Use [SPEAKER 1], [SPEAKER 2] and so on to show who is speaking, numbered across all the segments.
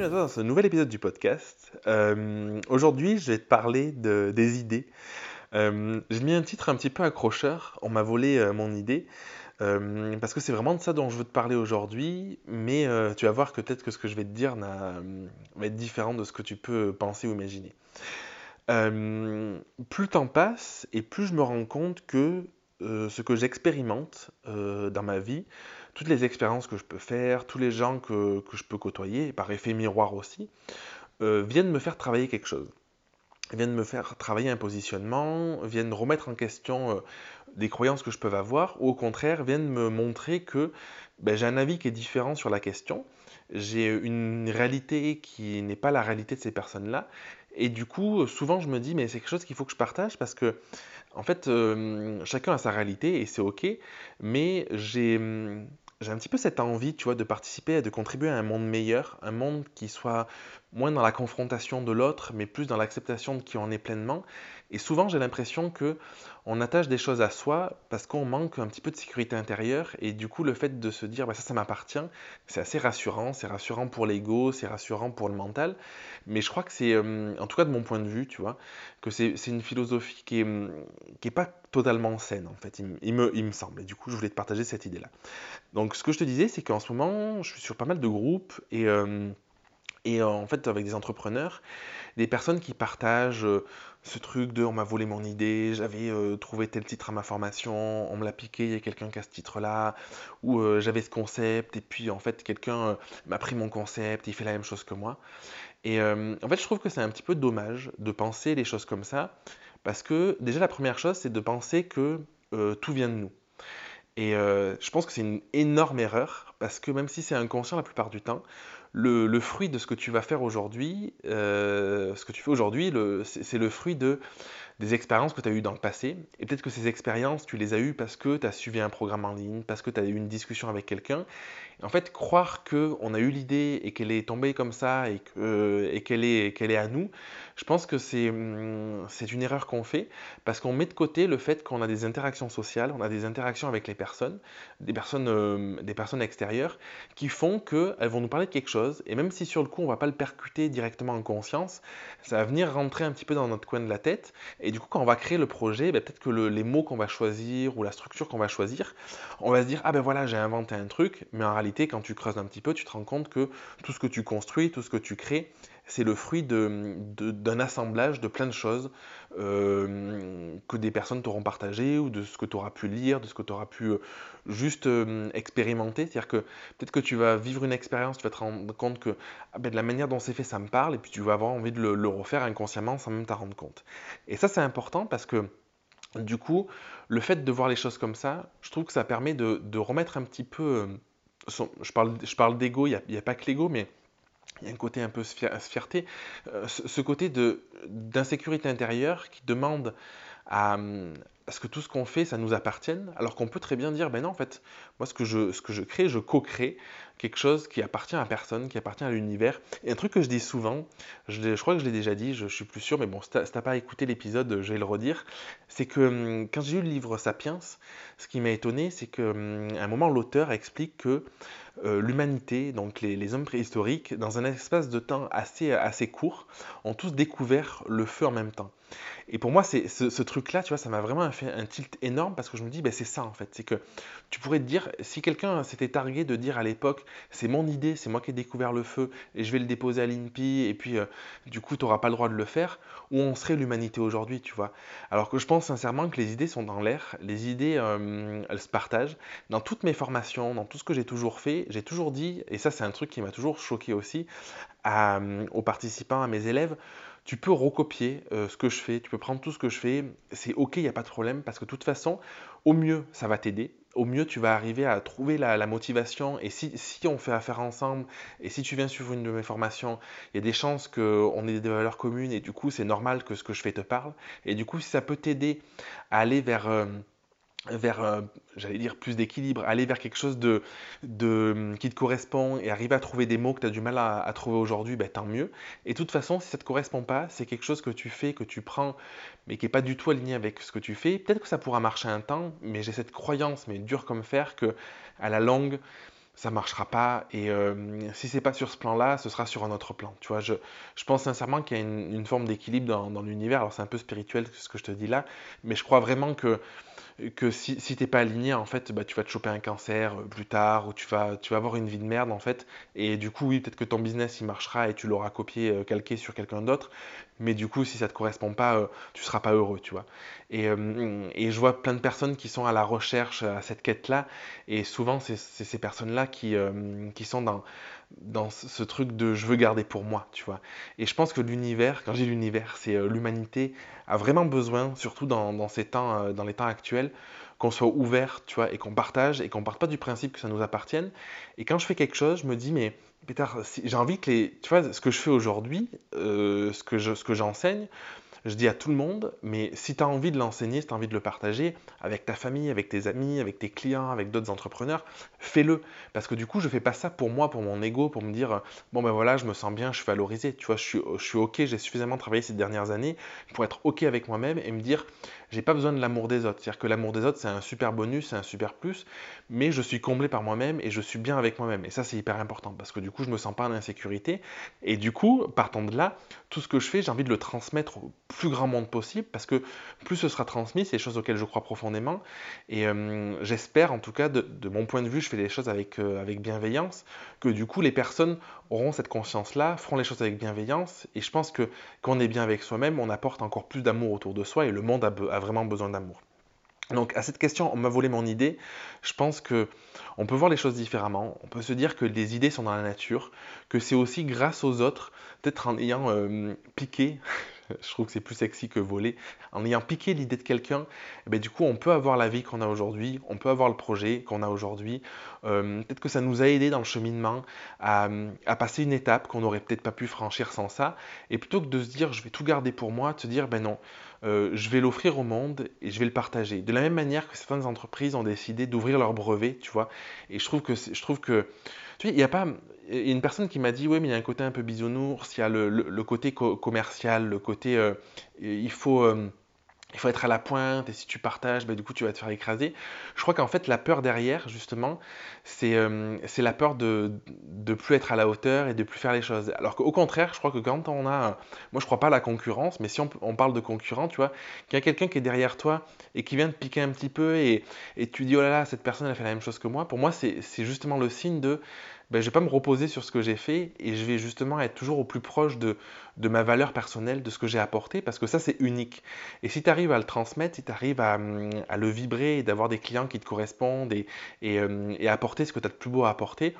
[SPEAKER 1] bienvenue dans ce nouvel épisode du podcast. Euh, aujourd'hui, je vais te parler de, des idées. Euh, j'ai mis un titre un petit peu accrocheur, on m'a volé euh, mon idée, parce que c'est vraiment de ça dont je veux te parler aujourd'hui, mais tu vas voir que peut-être que ce que je vais te dire va être différent de ce que tu peux penser ou imaginer. plus le temps passe et plus je me rends compte que ce que j'expérimente dans ma vie, toutes les expériences que je peux faire, tous les gens que, je peux côtoyer, par effet miroir aussi, euh, viennent me faire travailler quelque chose. Viennent me faire travailler un positionnement, viennent remettre en question euh, des croyances que je peux avoir, ou au contraire, viennent me montrer que ben, j'ai un avis qui est différent sur la question, j'ai une réalité qui n'est pas la réalité de ces personnes-là, et du coup, souvent je me dis, mais c'est quelque chose qu'il faut que je partage parce que, en fait, euh, chacun a sa réalité et c'est ok, mais j'ai j'ai un petit peu cette envie, tu vois, de participer et de contribuer à un monde meilleur, un monde qui soit moins dans la confrontation de l'autre, mais plus dans l'acceptation de qui on est pleinement. Et souvent, j'ai l'impression que on attache des choses à soi parce qu'on manque un petit peu de sécurité intérieure. Et du coup, le fait de se dire, bah, ça, ça m'appartient, c'est assez rassurant. C'est rassurant pour l'ego, c'est rassurant pour le mental. Mais je crois que c'est, euh, en tout cas de mon point de vue, tu vois, que c'est une philosophie qui est, qui est pas totalement saine, en fait, il, me, il me semble. Et du coup, je voulais te partager cette idée-là. Donc, ce que je te disais, c'est qu'en ce moment, je suis sur pas mal de groupes et... Euh, et en fait, avec des entrepreneurs, des personnes qui partagent euh, ce truc de on m'a volé mon idée, j'avais euh, trouvé tel titre à ma formation, on me l'a piqué, il y a quelqu'un qui a ce titre-là, ou euh, j'avais ce concept, et puis en fait, quelqu'un m'a pris mon concept, il fait la même chose que moi. Et en fait, je trouve que c'est un petit peu dommage de penser les choses comme ça, parce que déjà, la première chose, c'est de penser que tout vient de nous. Et je pense que c'est une énorme erreur, parce que même si c'est inconscient la plupart du temps, le, fruit de ce que tu vas faire aujourd'hui, euh, ce que tu fais aujourd'hui, c'est le fruit de, des expériences que tu as eues dans le passé. Et peut-être que ces expériences, tu les as eues parce que tu as suivi un programme en ligne, parce que tu as eu une discussion avec quelqu'un. En fait, croire qu'on a eu l'idée et qu'elle est tombée comme ça et qu'elle est, qu'elle est à nous, je pense que hum, c'est une erreur qu'on fait parce qu'on met de côté le fait qu'on a des interactions sociales, on a des interactions avec les personnes, des personnes, euh, des personnes extérieures qui font qu'elles vont nous parler de quelque chose et même si sur le coup on va pas le percuter directement en conscience, ça va venir rentrer un petit peu dans notre coin de la tête et du coup quand on va créer le projet, ben, peut-être que les mots qu'on va choisir ou la structure qu'on va choisir, on va se dire ah ben voilà j'ai inventé un truc, mais en réalité quand tu creuses un petit peu, tu te rends compte que tout ce que tu construis, tout ce que tu crées, c'est le fruit d'un assemblage de plein de choses euh, que des personnes t'auront partagé ou de ce que tu auras pu lire, de ce que tu auras pu euh, juste euh, expérimenter. C'est-à-dire que peut-être que tu vas vivre une expérience, tu vas te rendre compte que ah ben, de la manière dont c'est fait, ça me parle, et puis tu vas avoir envie de le, refaire inconsciemment sans même t'en rendre compte. Et ça, c'est important parce que du coup, le fait de voir les choses comme ça, je trouve que ça permet de remettre un petit peu je parle, je parle d'ego, il n'y a, pas que l'ego, mais il y a un côté un peu fierté, euh, ce, côté d'insécurité intérieure qui demande à, à ce que tout ce qu'on fait, ça nous appartienne, alors qu'on peut très bien dire, ben non, en fait, moi, ce que je crée, je co-crée quelque chose qui appartient à personne, qui appartient à l'univers. Et un truc que je dis souvent, je, crois que je l'ai déjà dit, je, je, suis plus sûr, mais bon, si t'as pas écouté l'épisode, je vais le redire, c'est que hum, quand j'ai lu le livre Sapiens, ce qui m'a étonné, c'est qu'à hum, un moment, l'auteur explique que euh, l'humanité, donc les, hommes préhistoriques, dans un espace de temps assez, assez court, ont tous découvert le feu en même temps. Et pour moi, c'est ce, truc-là, tu vois, ça m'a vraiment fait un tilt énorme parce que je me dis, ben, c'est ça en fait. C'est que tu pourrais te dire, si quelqu'un s'était targué de dire à l'époque, c'est mon idée, c'est moi qui ai découvert le feu et je vais le déposer à l'INPI et puis euh, du coup, tu n'auras pas le droit de le faire, où on serait l'humanité aujourd'hui, tu vois. Alors que je pense sincèrement que les idées sont dans l'air, les idées, euh, elles se partagent. Dans toutes mes formations, dans tout ce que j'ai toujours fait, j'ai toujours dit, et ça c'est un truc qui m'a toujours choqué aussi, aux participants, à mes élèves, tu peux recopier euh, ce que je fais, tu peux prendre tout ce que je fais, c'est ok, il n'y a pas de problème, parce que de toute façon, au mieux, ça va t'aider, au mieux, tu vas arriver à trouver la, motivation, et si, on fait affaire ensemble, et si tu viens suivre une de mes formations, il y a des chances qu'on ait des valeurs communes, et du coup, c'est normal que ce que je fais te parle, et du coup, si ça peut t'aider à aller vers... Euh, vers, euh, j'allais dire, plus d'équilibre, aller vers quelque chose de, de, qui te correspond et arriver à trouver des mots que tu as du mal à, trouver aujourd'hui, ben, tant mieux. Et de toute façon, si ça ne te correspond pas, c'est quelque chose que tu fais, que tu prends, mais qui n'est pas du tout aligné avec ce que tu fais. Peut-être que ça pourra marcher un temps, mais j'ai cette croyance, mais dure comme fer, que à la longue, ça marchera pas. Et euh, si c'est pas sur ce plan-là, ce sera sur un autre plan. Tu vois, je, je pense sincèrement qu'il y a une, forme d'équilibre dans, dans l'univers. Alors c'est un peu spirituel ce que je te dis là, mais je crois vraiment que que si, si t'es pas aligné, en fait, bah, tu vas te choper un cancer euh, plus tard, ou tu vas, tu vas avoir une vie de merde, en fait. Et du coup, oui, peut-être que ton business, il marchera et tu l'auras copié, euh, calqué sur quelqu'un d'autre. Mais du coup, si ça te correspond pas, euh, tu seras pas heureux, tu vois. Et, et, je vois plein de personnes qui sont à la recherche à cette quête-là. Et souvent, c'est ces personnes-là qui, sont dans, dans ce truc de je veux garder pour moi, tu vois. Et je pense que l'univers, quand j'ai l'univers, c'est euh, l'humanité a vraiment besoin, surtout dans, ces temps, euh, dans les temps actuels, qu'on soit ouvert, tu vois, et qu'on partage, et qu'on parte pas du principe que ça nous appartienne. Et quand je fais quelque chose, je me dis, mais j'ai envie que les, tu vois, ce que je fais aujourd'hui, euh, ce que ce que j'enseigne, je dis à tout le monde, mais si tu as envie de l'enseigner, si tu as envie de le partager avec ta famille, avec tes amis, avec tes clients, avec d'autres entrepreneurs, fais-le. Parce que du coup, je fais pas ça pour moi, pour mon ego, pour me dire, bon ben voilà, je me sens bien, je suis valorisé. Tu vois, je suis, je OK, j'ai suffisamment travaillé ces dernières années pour être OK avec moi-même et me dire, j'ai pas besoin de l'amour des autres. C'est-à-dire que l'amour des autres, c'est un super bonus, c'est un super plus, mais je suis comblé par moi-même et je suis bien avec moi-même. Et ça, c'est hyper important parce que du coup, je me sens pas en insécurité. Et du coup, partant de là, tout ce que je fais, j'ai envie de le transmettre plus grand monde possible parce que plus ce sera transmis, c'est des choses auxquelles je crois profondément. Et euh, j'espère, en tout cas, de, mon point de vue, je fais les choses avec, euh, avec bienveillance, que du coup, les personnes auront cette conscience-là, feront les choses avec bienveillance. Et je pense que quand on est bien avec soi-même, on apporte encore plus d'amour autour de soi et le monde a, vraiment besoin d'amour. Donc à cette question, on m'a volé mon idée. Je pense que on peut voir les choses différemment. On peut se dire que les idées sont dans la nature, que c'est aussi grâce aux autres, peut-être en ayant euh, piqué je trouve que c'est plus sexy que voler. En ayant piqué l'idée de quelqu'un, eh ben, du coup, on peut avoir la vie qu'on a aujourd'hui, on peut avoir le projet qu'on a aujourd'hui. Euh, peut-être que ça nous a aidé dans le cheminement à, passer une étape qu'on n'aurait peut-être pas pu franchir sans ça. Et plutôt que de se dire, je vais tout garder pour moi, de se dire, ben non, euh, je vais l'offrir au monde et je vais le partager. De la même manière que certaines entreprises ont décidé d'ouvrir leur brevet, tu vois. Et je trouve que, je trouve que tu vois, il y a pas, une personne qui m'a dit, oui, mais il y a un côté un peu bisounours, il y a le, côté commercial, le côté, euh, il faut, euh, il faut être à la pointe, et si tu partages, bah, du coup, tu vas te faire écraser. Je crois qu'en fait, la peur derrière, justement, c'est euh, la peur de ne plus être à la hauteur et de plus faire les choses. Alors qu'au contraire, je crois que quand on a... Moi, je crois pas à la concurrence, mais si on, parle de concurrent, tu vois, qu'il y a quelqu'un qui est derrière toi et qui vient te piquer un petit peu et, et tu dis, oh là là, cette personne, a fait la même chose que moi, pour moi, c'est justement le signe de ben, je ne vais pas me reposer sur ce que j'ai fait et je vais justement être toujours au plus proche de, ma valeur personnelle, de ce que j'ai apporté, parce que ça, c'est unique. Et si tu arrives à le transmettre, si tu arrives à, le vibrer et d'avoir des clients qui te correspondent et, euh, apporter ce que tu as de plus beau à apporter,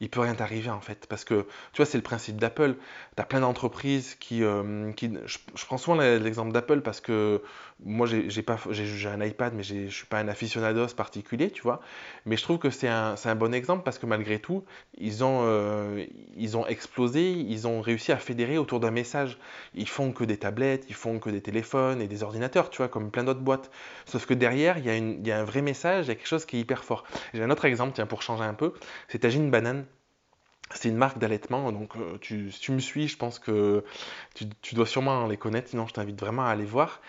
[SPEAKER 1] il peut rien t'arriver en fait. Parce que, tu vois, c'est le principe d'Apple. Tu as plein d'entreprises qui... Euh, qui je, prends souvent l'exemple d'Apple parce que moi, j'ai pas un iPad, mais je suis pas un aficionados particulier, tu vois. Mais je trouve que c'est un, bon exemple parce que malgré tout, ils ont, euh, ils ont explosé, ils ont réussi à fédérer autour d'un message. Ils font que des tablettes, ils font que des téléphones et des ordinateurs, tu vois, comme plein d'autres boîtes. Sauf que derrière, il y, a un vrai message, il y a quelque chose qui est hyper fort. J'ai un autre exemple, tiens, pour changer un peu. C'est Tagine Banane. C'est une marque d'allaitement, donc euh, si tu me suis, je pense que tu, tu, dois sûrement les connaître, sinon je t'invite vraiment à aller voir.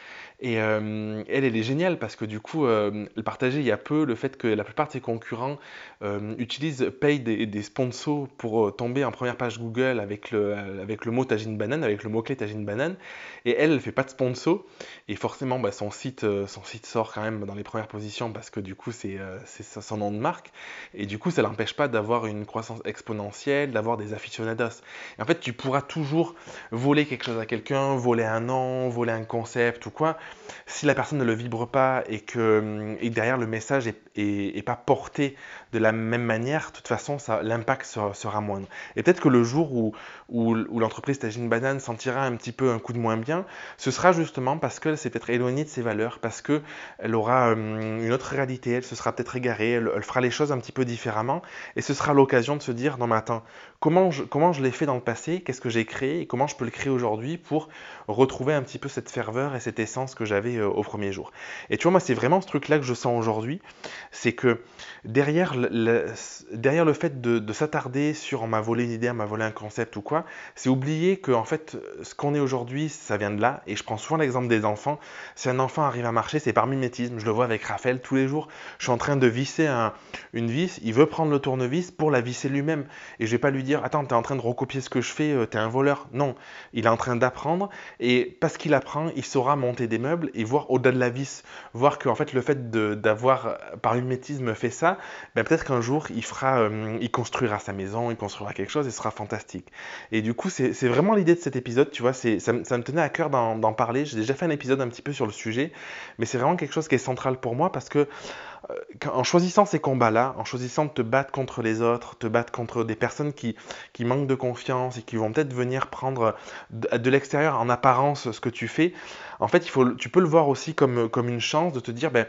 [SPEAKER 1] Et euh, elle, elle est géniale parce que du coup, euh, elle partageait il y a peu le fait que la plupart de ses concurrents euh, utilisent, payent des, sponsors pour tomber en première page Google avec le, avec le mot tagine banane, avec le mot-clé tagine banane. Et elle, elle fait pas de sponsor. Et forcément, bah, son, site, son site sort quand même dans les premières positions parce que du coup, c'est son nom de marque. Et du coup, ça l'empêche pas d'avoir une croissance exponentielle, d'avoir des aficionados. Et en fait, tu pourras toujours voler quelque chose à quelqu'un, voler un nom, voler un concept ou quoi si la personne ne le vibre pas et que et derrière le message est, est, pas porté de la même manière, de toute façon, l'impact sera, moindre. Et peut-être que le jour où, l'entreprise Tagine Banane sentira un petit peu un coup de moins bien, ce sera justement parce qu'elle s'est peut-être éloignée de ses valeurs, parce qu'elle aura euh, une autre réalité, elle se sera peut-être égarée, elle, elle, fera les choses un petit peu différemment, et ce sera l'occasion de se dire, non mais attends, comment je, comment je l'ai fait dans le passé, qu'est-ce que j'ai créé, et comment je peux le créer aujourd'hui pour retrouver un petit peu cette ferveur et cette essence que j'avais au premier jour. Et tu vois, moi, c'est vraiment ce truc-là que je sens aujourd'hui, c'est que derrière le, derrière le fait de, s'attarder sur on m'a volé une idée, on m'a volé un concept ou quoi, c'est oublier que en fait, ce qu'on est aujourd'hui, ça vient de là. Et je prends souvent l'exemple des enfants. Si un enfant arrive à marcher, c'est par mimétisme. Je le vois avec Raphaël tous les jours. Je suis en train de visser une vis, il veut prendre le tournevis pour la visser lui-même. Et je vais pas lui dire, attends, tu es en train de recopier ce que je fais, euh, tu es un voleur. Non, il est en train d'apprendre. Et parce qu'il apprend, il saura monter des meubles et voir au-delà de la vis. Voir qu'en fait, le fait d'avoir par mimétisme fait ça, ben peut-être qu'un jour, il fera, euh, il construira sa maison, il construira quelque chose et ce sera fantastique. Et du coup, c'est vraiment l'idée de cet épisode, tu vois, ça, ça me tenait à cœur d'en parler. J'ai déjà fait un épisode un petit peu sur le sujet, mais c'est vraiment quelque chose qui est central pour moi parce que en choisissant ces combats-là, en choisissant de te battre contre les autres, te battre contre des personnes qui, qui manquent de confiance et qui vont peut-être venir prendre de, l'extérieur en apparence ce que tu fais, en fait, il faut, tu peux le voir aussi comme, comme une chance de te dire, ben,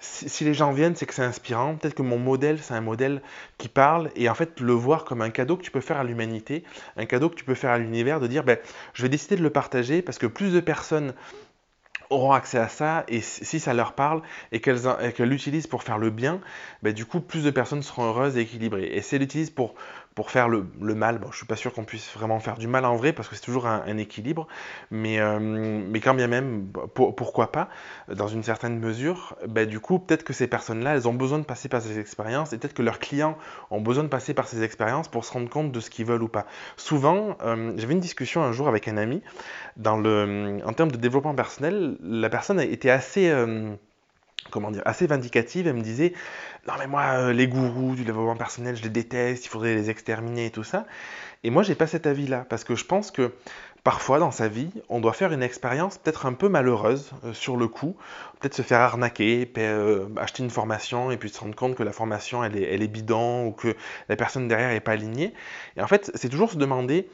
[SPEAKER 1] si, les gens viennent, c'est que c'est inspirant, peut-être que mon modèle, c'est un modèle qui parle, et en fait, le voir comme un cadeau que tu peux faire à l'humanité, un cadeau que tu peux faire à l'univers, de dire, ben, je vais décider de le partager parce que plus de personnes auront accès à ça et si ça leur parle et qu'elles l'utilisent pour faire le bien, ben du coup plus de personnes seront heureuses et équilibrées. Et si elles l'utilisent pour pour faire le, mal. Bon, je suis pas sûr qu'on puisse vraiment faire du mal en vrai parce que c'est toujours un, équilibre, mais, euh, mais quand bien même, pourquoi pas, dans une certaine mesure, ben, du coup, peut-être que ces personnes-là, elles ont besoin de passer par ces expériences et peut-être que leurs clients ont besoin de passer par ces expériences pour se rendre compte de ce qu'ils veulent ou pas. Souvent, euh, j'avais une discussion un jour avec un ami, dans le, en termes de développement personnel, la personne été assez... Euh, comment dire, assez vindicative. Elle me disait Non, mais moi, euh, les gourous du développement personnel, je les déteste, il faudrait les exterminer et tout ça. Et moi, j'ai pas cet avis-là, parce que je pense que parfois dans sa vie, on doit faire une expérience peut-être un peu malheureuse euh, sur le coup, peut-être se faire arnaquer, euh, acheter une formation et puis se rendre compte que la formation elle est, elle est bidon ou que la personne derrière n'est pas alignée. Et en fait, c'est toujours se demander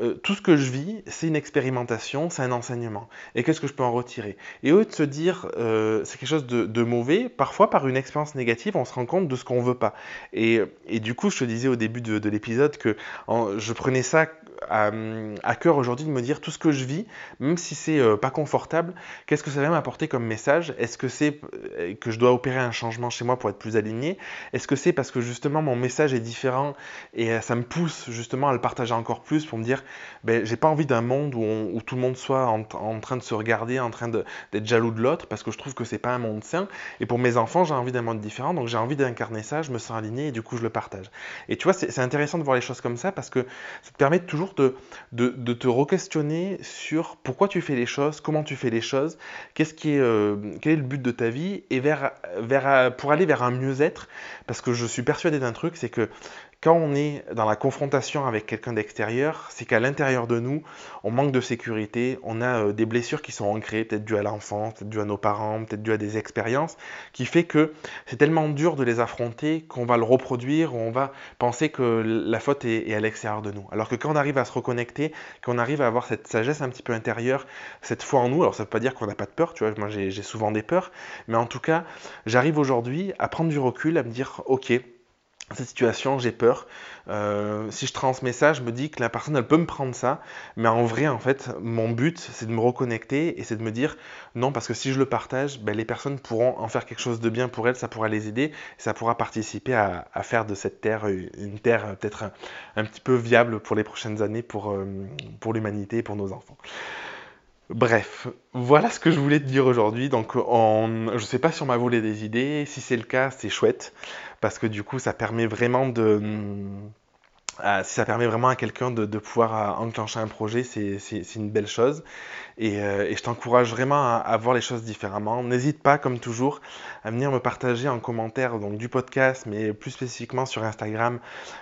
[SPEAKER 1] euh, tout ce que je vis, c'est une expérimentation, c'est un enseignement. Et qu'est-ce que je peux en retirer? Et au lieu de se dire euh, c'est quelque chose de, mauvais, parfois par une expérience négative, on se rend compte de ce qu'on veut pas. Et, du coup, je te disais au début de, l'épisode que je prenais ça à, cœur aujourd'hui de me dire tout ce que je vis, même si c'est euh, pas confortable, qu'est-ce que ça va m'apporter comme message? Est-ce que c'est que je dois opérer un changement chez moi pour être plus aligné? Est-ce que c'est parce que justement mon message est différent et ça me pousse justement à le partager encore plus pour me dire ben, j'ai pas envie d'un monde où, tout le monde soit en, train de se regarder, en train d'être jaloux de l'autre, parce que je trouve que c'est pas un monde sain. Et pour mes enfants, j'ai envie d'un monde différent, donc j'ai envie d'incarner ça, je me sens aligné et du coup je le partage. Et tu vois, c'est intéressant de voir les choses comme ça parce que ça te permet toujours de, te re-questionner sur pourquoi tu fais les choses, comment tu fais les choses, qu'est-ce qui est, euh, quel est le but de ta vie et vers, pour aller vers un mieux-être. Parce que je suis persuadé d'un truc, c'est que quand on est dans la confrontation avec quelqu'un d'extérieur, c'est qu'à l'intérieur de nous, on manque de sécurité, on a euh, des blessures qui sont ancrées, peut-être dues à l'enfance, peut-être dues à nos parents, peut-être dues à des expériences, qui fait que c'est tellement dur de les affronter qu'on va le reproduire, ou on va penser que la faute est, à l'extérieur de nous. Alors que quand on arrive à se reconnecter, qu'on arrive à avoir cette sagesse un petit peu intérieure, cette foi en nous, alors ça ne veut pas dire qu'on n'a pas de peur, tu vois, moi j'ai souvent des peurs, mais en tout cas, j'arrive aujourd'hui à prendre du recul, à me dire, ok, cette situation, j'ai peur. Euh, si je transmets ça, je me dis que la personne, elle peut me prendre ça. Mais en vrai, en fait, mon but, c'est de me reconnecter et c'est de me dire non, parce que si je le partage, ben, les personnes pourront en faire quelque chose de bien pour elles, ça pourra les aider, ça pourra participer à, faire de cette terre une terre euh, peut-être un, petit peu viable pour les prochaines années pour, euh, pour l'humanité et pour nos enfants. Bref, voilà ce que je voulais te dire aujourd'hui. Donc, je ne sais pas si on m'a volé des idées. Si c'est le cas, c'est chouette. Parce que du coup, ça permet vraiment de. Euh, si ça permet vraiment à quelqu'un de, pouvoir euh, enclencher un projet, c'est une belle chose. Euh, et, je t'encourage vraiment à, voir les choses différemment. N'hésite pas, comme toujours, à venir me partager en commentaire donc, du podcast, mais plus spécifiquement sur Instagram,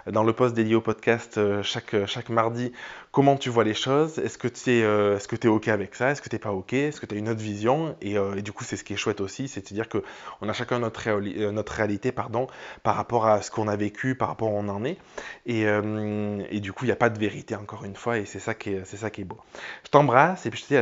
[SPEAKER 1] dans le post dédié au podcast chaque, chaque mardi, comment tu vois les choses. Est-ce que tu es, est, es OK avec ça? Est-ce que tu n'es pas OK? Est-ce que tu as une autre vision? Et, du coup, c'est ce qui est chouette aussi, c'est de dire qu'on a chacun notre, notre réalité pardon, par rapport à ce qu'on a vécu, par rapport où on en est. Et, du coup, il n'y a pas de vérité, encore une fois, et c'est ça, ça qui est beau. Je t'embrasse, et puis je te dis à